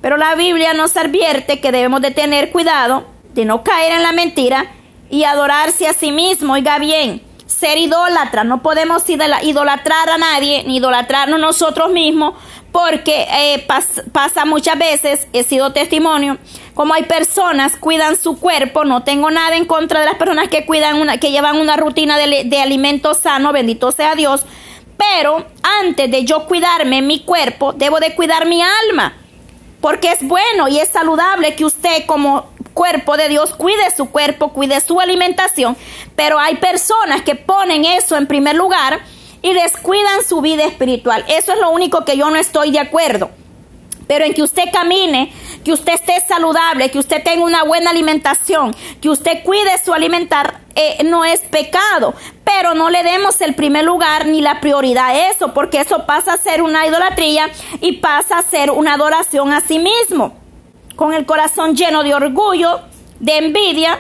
pero la Biblia nos advierte que debemos de tener cuidado de no caer en la mentira y adorarse a sí mismo. Oiga bien, ser idólatra. No podemos idolatrar a nadie ni idolatrarnos nosotros mismos porque eh, pasa muchas veces, he sido testimonio, como hay personas cuidan su cuerpo, no tengo nada en contra de las personas que cuidan una, que llevan una rutina de, de alimento sano, bendito sea Dios, pero antes de yo cuidarme mi cuerpo, debo de cuidar mi alma porque es bueno y es saludable que usted como cuerpo de Dios cuide su cuerpo, cuide su alimentación, pero hay personas que ponen eso en primer lugar y descuidan su vida espiritual. Eso es lo único que yo no estoy de acuerdo. Pero en que usted camine, que usted esté saludable, que usted tenga una buena alimentación, que usted cuide su alimentar, eh, no es pecado. Pero no le demos el primer lugar ni la prioridad a eso, porque eso pasa a ser una idolatría y pasa a ser una adoración a sí mismo. Con el corazón lleno de orgullo, de envidia,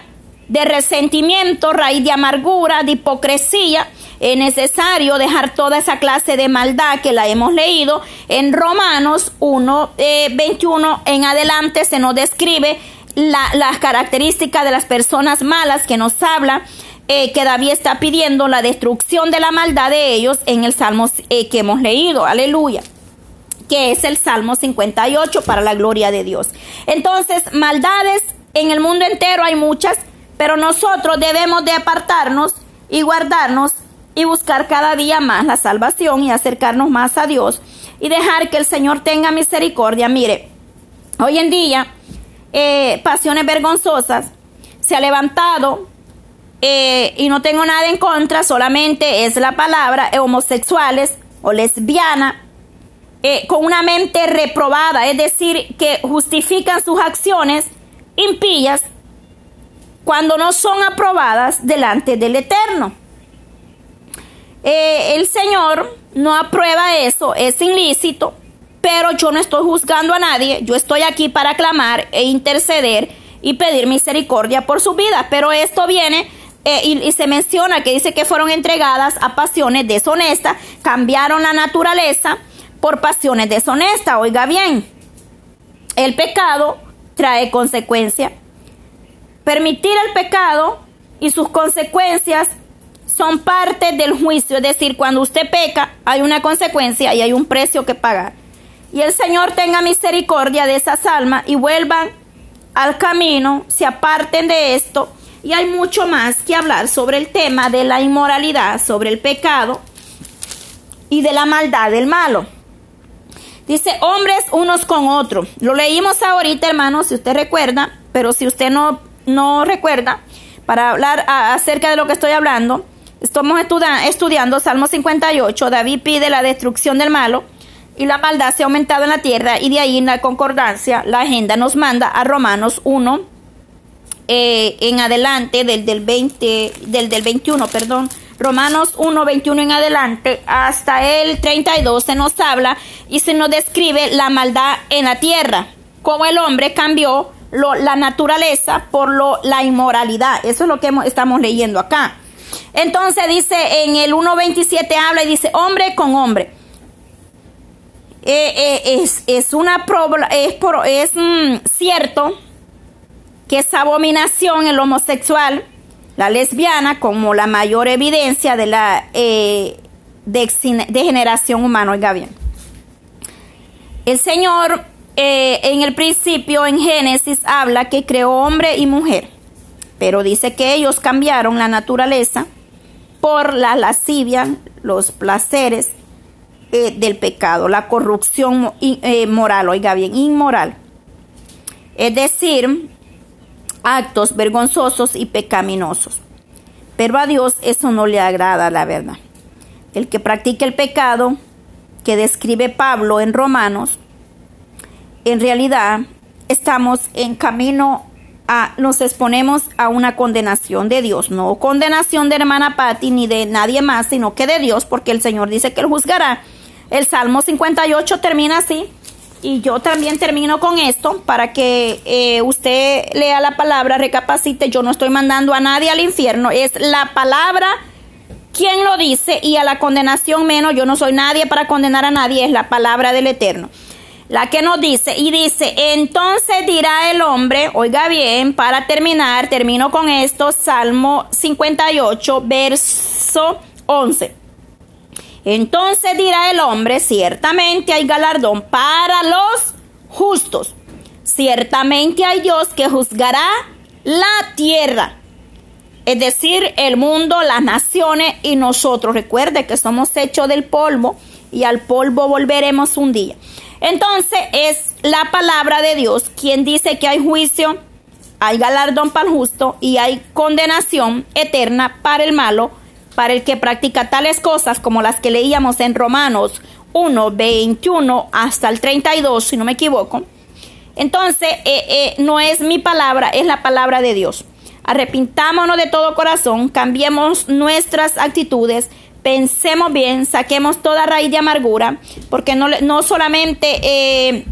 de resentimiento, raíz de amargura, de hipocresía, es necesario dejar toda esa clase de maldad que la hemos leído en Romanos 1, 21 eh, en adelante. Se nos describe las características de las personas malas que nos habla eh, que David está pidiendo la destrucción de la maldad de ellos en el Salmo eh, que hemos leído, aleluya. Que es el Salmo 58 para la gloria de Dios. Entonces, maldades en el mundo entero hay muchas, pero nosotros debemos de apartarnos y guardarnos y buscar cada día más la salvación y acercarnos más a Dios y dejar que el Señor tenga misericordia. Mire, hoy en día, eh, pasiones vergonzosas se ha levantado eh, y no tengo nada en contra, solamente es la palabra homosexuales o lesbianas eh, con una mente reprobada, es decir, que justifican sus acciones impías cuando no son aprobadas delante del Eterno. Eh, el Señor no aprueba eso, es ilícito, pero yo no estoy juzgando a nadie, yo estoy aquí para clamar e interceder y pedir misericordia por su vida, pero esto viene eh, y, y, se menciona que dice que fueron entregadas a pasiones deshonestas, cambiaron la naturaleza por pasiones deshonestas, oiga bien, el pecado trae consecuencias. Permitir el pecado y sus consecuencias son parte del juicio, es decir, cuando usted peca hay una consecuencia y hay un precio que pagar. Y el Señor tenga misericordia de esas almas y vuelvan al camino, se aparten de esto. Y hay mucho más que hablar sobre el tema de la inmoralidad, sobre el pecado y de la maldad del malo. Dice, hombres unos con otros. Lo leímos ahorita, hermanos, si usted recuerda, pero si usted no, no recuerda, para hablar acerca de lo que estoy hablando, Estamos estudiando Salmo 58. David pide la destrucción del malo y la maldad se ha aumentado en la tierra y de ahí en la concordancia la agenda nos manda a Romanos 1 eh, en adelante del, del 20 del, del 21, perdón. Romanos 1, 21 en adelante hasta el 32 se nos habla y se nos describe la maldad en la tierra, cómo el hombre cambió la naturaleza por lo, la inmoralidad. Eso es lo que estamos leyendo acá. Entonces dice en el 1.27 habla y dice hombre con hombre. Eh, eh, es, es, una es, es mm, cierto que esa abominación el homosexual, la lesbiana, como la mayor evidencia de la eh, degeneración humana. Oiga bien. El Señor en el principio en Génesis habla que creó hombre y mujer, pero dice que ellos cambiaron la naturaleza por la lascivia, los placeres eh, del pecado, la corrupción eh, moral, oiga bien, inmoral. Es decir, actos vergonzosos y pecaminosos. Pero a Dios eso no le agrada, la verdad. El que practique el pecado que describe Pablo en Romanos, en realidad estamos en camino nos exponemos a una condenación de Dios, no condenación de hermana Patti ni de nadie más, sino que de Dios, porque el Señor dice que él juzgará. El Salmo 58 termina así, y yo también termino con esto para que eh, usted lea la palabra, recapacite. Yo no estoy mandando a nadie al infierno, es la palabra quien lo dice y a la condenación menos. Yo no soy nadie para condenar a nadie, es la palabra del Eterno la que nos dice, y dice, entonces dirá el hombre, oiga bien, para terminar, termino con esto, Salmo 58, verso 11. Entonces dirá el hombre, ciertamente hay galardón para los justos, ciertamente hay Dios que juzgará la tierra. Es decir, el mundo, las naciones y nosotros. Recuerde que somos hechos del polvo y al polvo volveremos un día. Entonces es la palabra de Dios quien dice que hay juicio, hay galardón para el justo y hay condenación eterna para el malo, para el que practica tales cosas como las que leíamos en Romanos 1, 21 hasta el 32, si no me equivoco. Entonces, eh, eh, no es mi palabra, es la palabra de Dios. Arrepintámonos de todo corazón, cambiemos nuestras actitudes, pensemos bien, saquemos toda raíz de amargura, porque no, no solamente eh,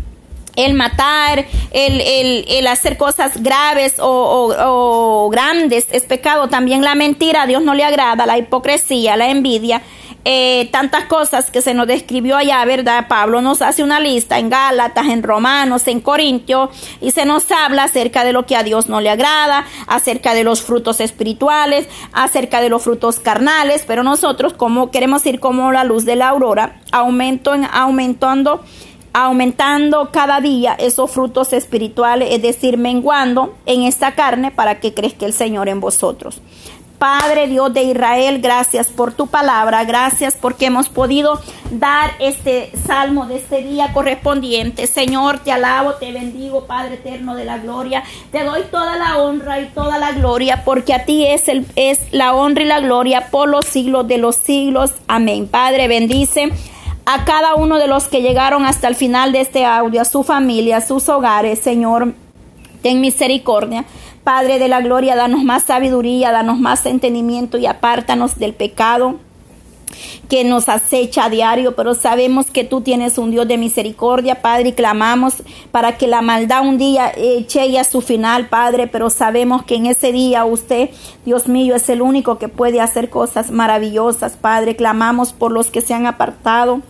el matar, el, hacer cosas graves o, grandes es pecado, también la mentira a Dios no le agrada, la hipocresía, la envidia, eh, tantas cosas que se nos describió allá, ¿verdad? Pablo nos hace una lista en Gálatas, en Romanos, en Corintios, y se nos habla acerca de lo que a Dios no le agrada, acerca de los frutos espirituales, acerca de los frutos carnales, pero nosotros como queremos ir como la luz de la aurora, aumento en, aumentando aumentando cada día esos frutos espirituales, es decir, menguando en esta carne para que crezca el Señor en vosotros. Padre Dios de Israel, gracias por tu palabra, gracias porque hemos podido dar este salmo de este día correspondiente. Señor, te alabo, te bendigo, Padre eterno de la gloria. Te doy toda la honra y toda la gloria porque a ti es, el, es la honra y la gloria por los siglos de los siglos. Amén. Padre, bendice a cada uno de los que llegaron hasta el final de este audio, a su familia, a sus hogares, Señor. Ten misericordia. Padre de la gloria, danos más sabiduría, danos más entendimiento y apártanos del pecado que nos acecha a diario, pero sabemos que tú tienes un Dios de misericordia, Padre, y clamamos para que la maldad un día llegue a su final, Padre, pero sabemos que en ese día usted, Dios mío, es el único que puede hacer cosas maravillosas, Padre, clamamos por los que se han apartado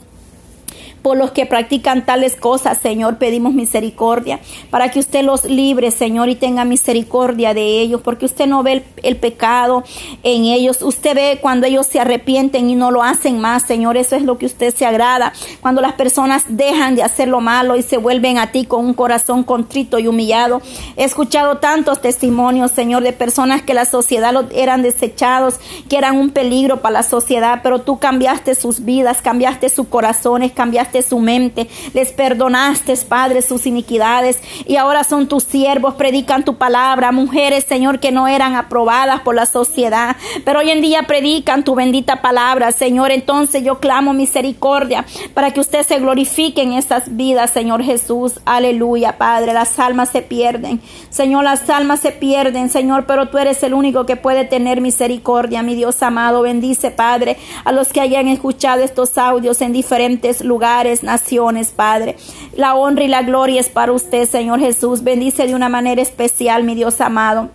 por los que practican tales cosas, Señor, pedimos misericordia, para que usted los libre, Señor, y tenga misericordia de ellos, porque usted no ve el, pecado en ellos, usted ve cuando ellos se arrepienten y no lo hacen más, Señor, eso es lo que usted se agrada, cuando las personas dejan de hacer lo malo y se vuelven a ti con un corazón contrito y humillado. He escuchado tantos testimonios, Señor, de personas que la sociedad eran desechados, que eran un peligro para la sociedad, pero tú cambiaste sus vidas, cambiaste sus corazones, cambiaste su mente, les perdonaste, Padre, sus iniquidades y ahora son tus siervos, predican tu palabra, mujeres, Señor, que no eran aprobadas por la sociedad, pero hoy en día predican tu bendita palabra, Señor. Entonces yo clamo misericordia para que usted se glorifique en estas vidas, Señor Jesús. Aleluya, Padre. Las almas se pierden, Señor, las almas se pierden, Señor, pero tú eres el único que puede tener misericordia, mi Dios amado. Bendice, Padre, a los que hayan escuchado estos audios en diferentes lugares naciones, Padre. La honra y la gloria es para usted, Señor Jesús. Bendice de una manera especial, mi Dios amado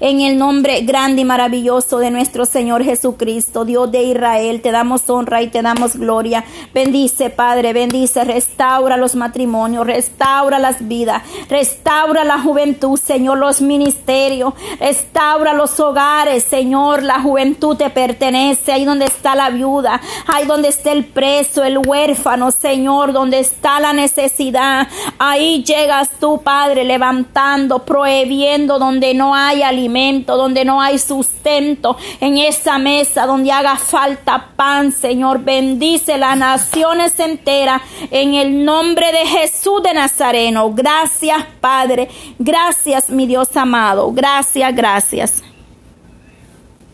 En el nombre grande y maravilloso de nuestro Señor Jesucristo, Dios de Israel, te damos honra y te damos gloria. Bendice, Padre, bendice, restaura los matrimonios, restaura las vidas, restaura la juventud, Señor, los ministerios, restaura los hogares, Señor, la juventud te pertenece, ahí donde está la viuda, ahí donde está el preso, el huérfano, Señor, donde está la necesidad, ahí llegas tú, Padre, levantando, prohibiendo donde no alimento, donde no hay sustento, en esa mesa donde haga falta pan, Señor, bendice las naciones enteras en el nombre de Jesús de Nazareno. Gracias, Padre. Gracias, mi Dios amado. Gracias, gracias.